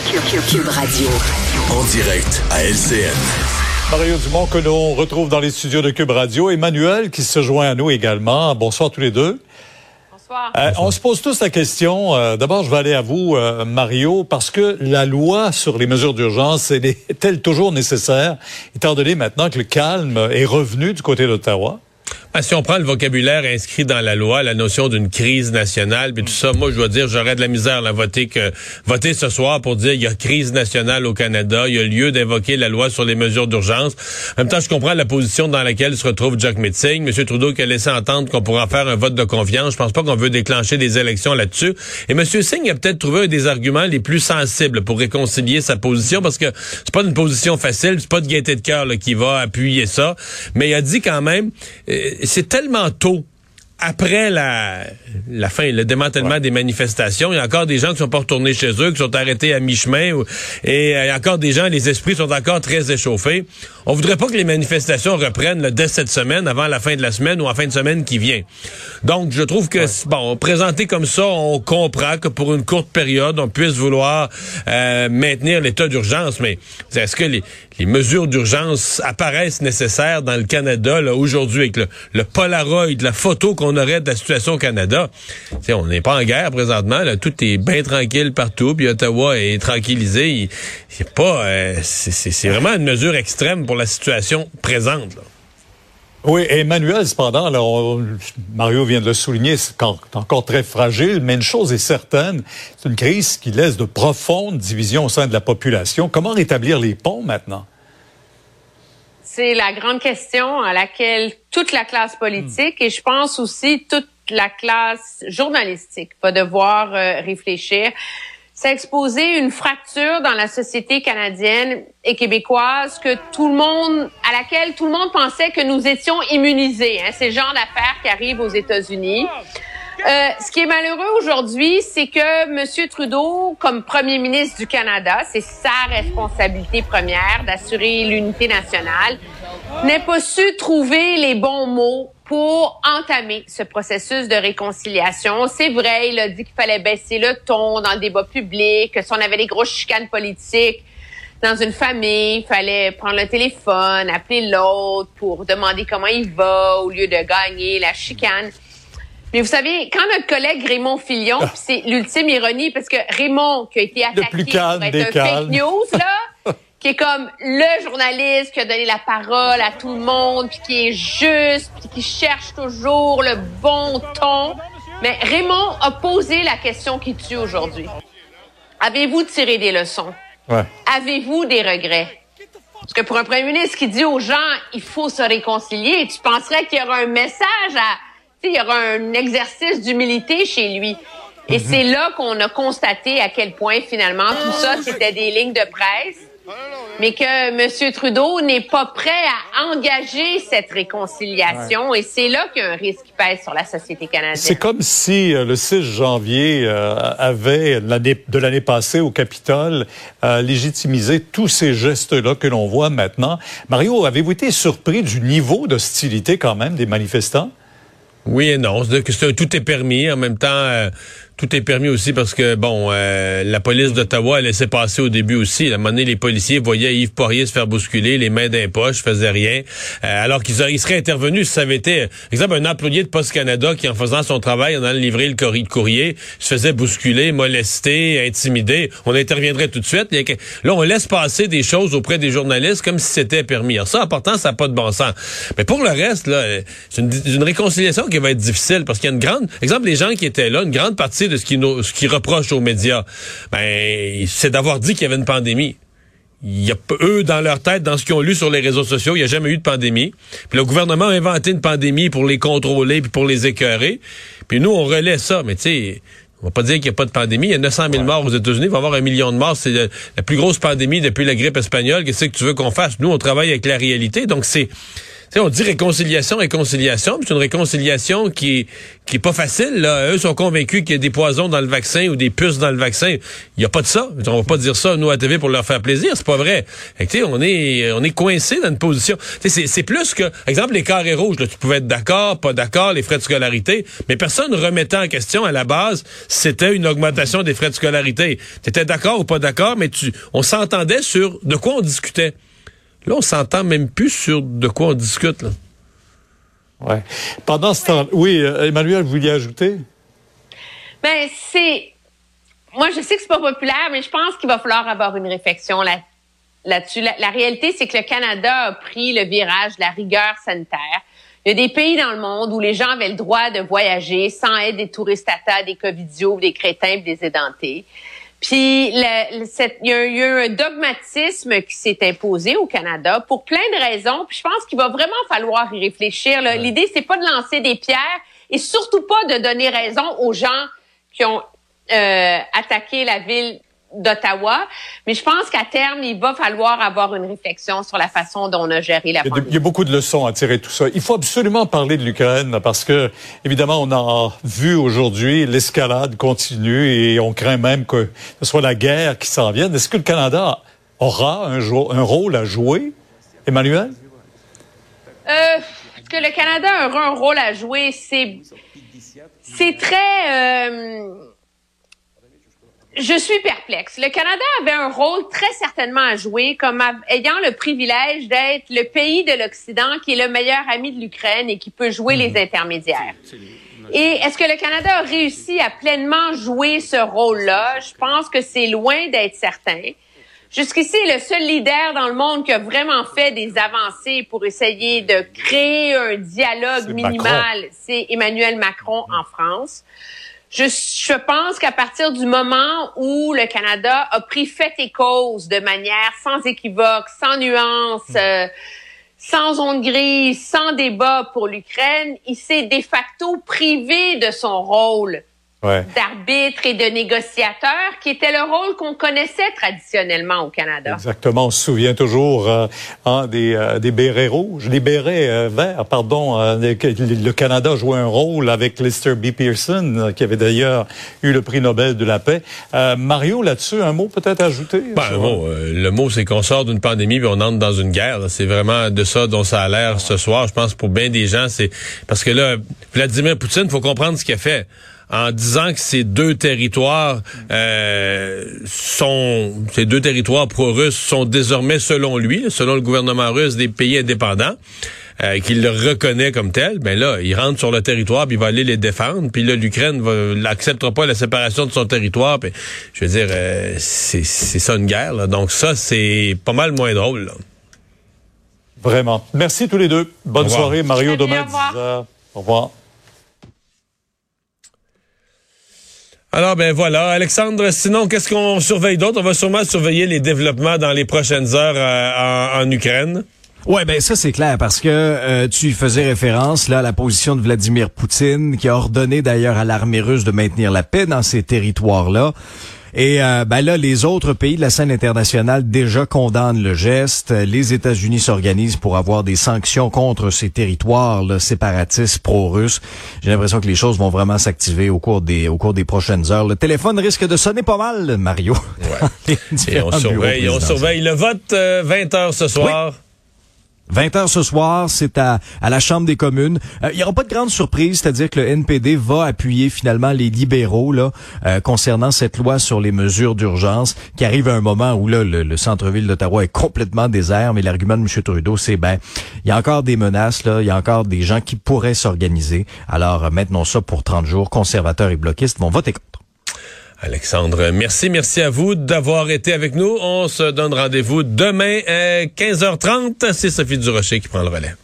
Cube Radio. En direct à LCN. Mario Dumont que l'on retrouve dans les studios de Cube Radio. Emmanuel qui se joint à nous également. Bonsoir tous les deux. Bonsoir. Euh, on se pose tous la question. euh, D'abord, je vais aller à vous, euh, Mario, parce que la loi sur les mesures d'urgence est-elle toujours nécessaire, étant donné maintenant que le calme est revenu du côté d'Ottawa? Ah, si on prend le vocabulaire inscrit dans la loi, la notion d'une crise nationale, puis tout ça, moi je dois dire, j'aurais de la misère à voter que voter ce soir pour dire il y a crise nationale au Canada, il y a lieu d'invoquer la loi sur les mesures d'urgence. En même temps, je comprends la position dans laquelle se retrouve Jack Metzing, M. Trudeau qui a laissé entendre qu'on pourra faire un vote de confiance. Je pense pas qu'on veut déclencher des élections là-dessus. Et M. Singh a peut-être trouvé un des arguments les plus sensibles pour réconcilier sa position, parce que c'est pas une position facile, c'est pas de gaieté de cœur qui va appuyer ça, mais il a dit quand même. euh, c'est tellement tôt après la, la fin, le démantèlement des manifestations, il y a encore des gens qui sont pas retournés chez eux, qui sont arrêtés à mi-chemin, et euh, il y a encore des gens, les esprits sont encore très échauffés. On voudrait pas que les manifestations reprennent là, dès cette semaine, avant la fin de la semaine ou en fin de semaine qui vient. Donc, je trouve que, bon, présenté comme ça, on comprend que pour une courte période, on puisse vouloir euh, maintenir l'état d'urgence, mais est-ce que les, les mesures d'urgence apparaissent nécessaires dans le Canada aujourd'hui avec le, le Polaroid, la photo qu'on aurait de la situation au Canada? On n'est pas en guerre présentement, là, tout est bien tranquille partout, puis Ottawa est tranquillisé. Il- C'est pas, euh, c'est- vraiment une mesure extrême pour la situation présente. Oui, Emmanuel, cependant, Mario vient de le souligner, c'est encore très fragile, mais une chose est certaine, c'est une crise qui laisse de profondes divisions au sein de la population. Comment rétablir les ponts maintenant? C'est la grande question à laquelle toute la classe politique et je pense aussi toute la classe journalistique va devoir euh, réfléchir. C'est exposer une fracture dans la société canadienne et québécoise que tout le monde, à laquelle tout le monde pensait que nous étions immunisés. Hein. C'est le genre d'affaires qui arrivent aux États-Unis. Euh, ce qui est malheureux aujourd'hui, c'est que M. Trudeau, comme premier ministre du Canada, c'est sa responsabilité première d'assurer l'unité nationale, n'ait pas su trouver les bons mots pour entamer ce processus de réconciliation. C'est vrai, il a dit qu'il fallait baisser le ton dans le débat public, que si on avait des grosses chicanes politiques, dans une famille, il fallait prendre le téléphone, appeler l'autre pour demander comment il va au lieu de gagner la chicane. Mais vous savez, quand notre collègue Raymond Filion, puis c'est l'ultime ironie, parce que Raymond, qui a été attaqué plus calme pour être un fake news, là, qui est comme le journaliste qui a donné la parole à tout le monde, puis qui est juste, puis qui cherche toujours le bon ton. Mais Raymond a posé la question qui tue aujourd'hui. Avez-vous tiré des leçons? Ouais. Avez-vous des regrets? Parce que pour un premier ministre qui dit aux gens, il faut se réconcilier, tu penserais qu'il y aura un message à, tu sais, il y aura un exercice d'humilité chez lui. Et c'est là qu'on a constaté à quel point finalement tout ça, c'était des lignes de presse, mais que M. Trudeau n'est pas prêt à engager cette réconciliation. Et c'est là qu'il y a un risque qui pèse sur la société canadienne. C'est comme si euh, le 6 janvier euh, avait l'année de l'année passée au Capitole euh, légitimisé tous ces gestes-là que l'on voit maintenant. Mario, avez-vous été surpris du niveau d'hostilité quand même des manifestants? Oui et non. C'est tout est permis. En même temps, euh, tout est permis aussi parce que, bon, euh, la police d'Ottawa a laissé passer au début aussi. À un moment donné, les policiers voyaient Yves Poirier se faire bousculer, les mains dans les poches, faisaient rien. Euh, alors qu'ils seraient intervenus si ça avait été, par exemple, un employé de Poste Canada qui, en faisant son travail, en allant livrer le courrier, se faisait bousculer, molester, intimider. On interviendrait tout de suite. Là, on laisse passer des choses auprès des journalistes comme si c'était permis. Alors ça, en partant, ça n'a pas de bon sens. Mais pour le reste, là, c'est une, une réconciliation qui va être difficile parce qu'il y a une grande, exemple, les gens qui étaient là, une grande partie de ce qui nous, ce qui reprochent aux médias, ben, c'est d'avoir dit qu'il y avait une pandémie. Il y a eux dans leur tête, dans ce qu'ils ont lu sur les réseaux sociaux, il n'y a jamais eu de pandémie. Puis le gouvernement a inventé une pandémie pour les contrôler puis pour les écœurer. Puis nous, on relaie ça, mais tu sais. On va pas dire qu'il n'y a pas de pandémie. Il y a 900 000 morts aux États-Unis. Il va y avoir un million de morts. C'est la plus grosse pandémie depuis la grippe espagnole. Qu'est-ce que tu veux qu'on fasse? Nous, on travaille avec la réalité. Donc, c'est, on dit réconciliation, réconciliation, c'est une réconciliation qui qui est pas facile. Eux sont convaincus qu'il y a des poisons dans le vaccin ou des puces dans le vaccin. Il n'y a pas de ça. On va pas dire ça nous à TV pour leur faire plaisir. C'est pas vrai. Et, on est on est coincé dans une position. C'est plus que, exemple, les carrés rouges. Là, tu pouvais être d'accord, pas d'accord, les frais de scolarité, mais personne remettait en question à la base. C'était une augmentation des frais de scolarité. Tu étais d'accord ou pas d'accord, mais tu, on s'entendait sur de quoi on discutait. Là, on s'entend même plus sur de quoi on discute. Là. Ouais. Pendant ce temps, oui, euh, Emmanuel, vous vouliez ajouter? Ben, c'est. Moi, je sais que c'est pas populaire, mais je pense qu'il va falloir avoir une réflexion là, là-dessus. La, réalité, c'est que le Canada a pris le virage de la rigueur sanitaire. Il y a des pays dans le monde où les gens avaient le droit de voyager sans être des touristes à des covidios, des crétins, des édentés. Puis il y, a eu un dogmatisme qui s'est imposé au Canada pour plein de raisons. Puis je pense qu'il va vraiment falloir y réfléchir. L'idée, c'est pas de lancer des pierres et surtout pas de donner raison aux gens qui ont euh, attaqué la ville d'Ottawa. Mais je pense qu'à terme, il va falloir avoir une réflexion sur la façon dont on a géré la pandémie. Il y a beaucoup de leçons à tirer de tout ça. Il faut absolument parler de l'Ukraine parce que, évidemment, on a vu aujourd'hui l'escalade continue et on craint même que ce soit la guerre qui s'en vienne. Est-ce que le Canada aura un, un rôle à jouer, Emmanuel? Euh, est-ce que le Canada aura un rôle à jouer? C'est, c'est très... Euh, je suis perplexe. Le Canada avait un rôle très certainement à jouer comme ayant le privilège d'être le pays de l'Occident qui est le meilleur ami de l'Ukraine et qui peut jouer les mhm. intermédiaires. Et est-ce que le Canada a réussi à pleinement jouer ce rôle-là? Je pense que c'est loin d'être certain. Jusqu'ici, le seul leader dans le monde qui a vraiment fait des avancées pour essayer de créer un dialogue minimal, c'est Emmanuel Macron en France. Je, je pense qu'à partir du moment où le Canada a pris fait et cause de manière sans équivoque, sans nuance, hmm. euh, sans onde grise, sans débat pour l'Ukraine, il s'est de facto privé de son rôle d'arbitre et de négociateur, qui était le rôle qu'on connaissait traditionnellement au Canada. Exactement. On se souvient toujours euh, hein, des, euh, des bérets rouges, des bérets euh, verts, pardon. le Canada jouait un rôle avec Lister B. Pearson, qui avait d'ailleurs eu le prix Nobel de la paix. Mario, là-dessus, un mot peut-être ajouté? Ben, le mot, c'est qu'on sort d'une pandémie et on entre dans une guerre. C'est vraiment de ça dont ça a l'air ce soir. Je pense pour bien des gens, c'est parce que là, Vladimir Poutine, faut comprendre ce qu'il a fait en disant que ces deux territoires euh, sont ces deux territoires pro-russes sont désormais selon lui, selon le gouvernement russe, des pays indépendants. Euh, qu'il le reconnaît comme tel, ben là, il rentre sur le territoire, puis il va aller les défendre, puis là, l'Ukraine n'acceptera pas la séparation de son territoire. Puis, je veux dire, euh, c'est ça une guerre. Donc ça, c'est pas mal moins drôle. Vraiment. Merci tous les deux. Bonne soirée, Mario. Demain, Au revoir. Alors, ben voilà. Alexandre, sinon, qu'est-ce qu'on surveille d'autre? On va sûrement surveiller les développements dans les prochaines heures euh, en, Ukraine. Ouais, ben ça c'est clair parce que euh, tu faisais référence là à la position de Vladimir Poutine qui a ordonné d'ailleurs à l'armée russe de maintenir la paix dans ces territoires-là. Et euh, ben là, les autres pays de la scène internationale déjà condamnent le geste. Les États-Unis s'organisent pour avoir des sanctions contre ces territoires là, séparatistes pro-russes. J'ai l'impression que les choses vont vraiment s'activer au cours des au cours des prochaines heures. Le téléphone risque de sonner pas mal, Mario. Ouais. Et on surveille, on surveille le vote euh, 20 heures ce soir. 20 heures ce soir, c'est à, à la Chambre des communes. Euh, il n'y aura pas de grande surprise, c'est-à-dire que le NPD va appuyer finalement les libéraux euh, concernant cette loi sur les mesures d'urgence qui arrive à un moment où là le, centre-ville d'Ottawa est complètement désert, mais l'argument de M. Trudeau c'est ben il y a encore des menaces là, il y a encore des gens qui pourraient s'organiser. Alors euh, maintenant ça pour 30 jours, conservateurs et bloquistes vont voter contre. Alexandre, merci, merci à vous d'avoir été avec nous. On se donne rendez-vous demain à 15h30. C'est Sophie Durocher qui prend le relais.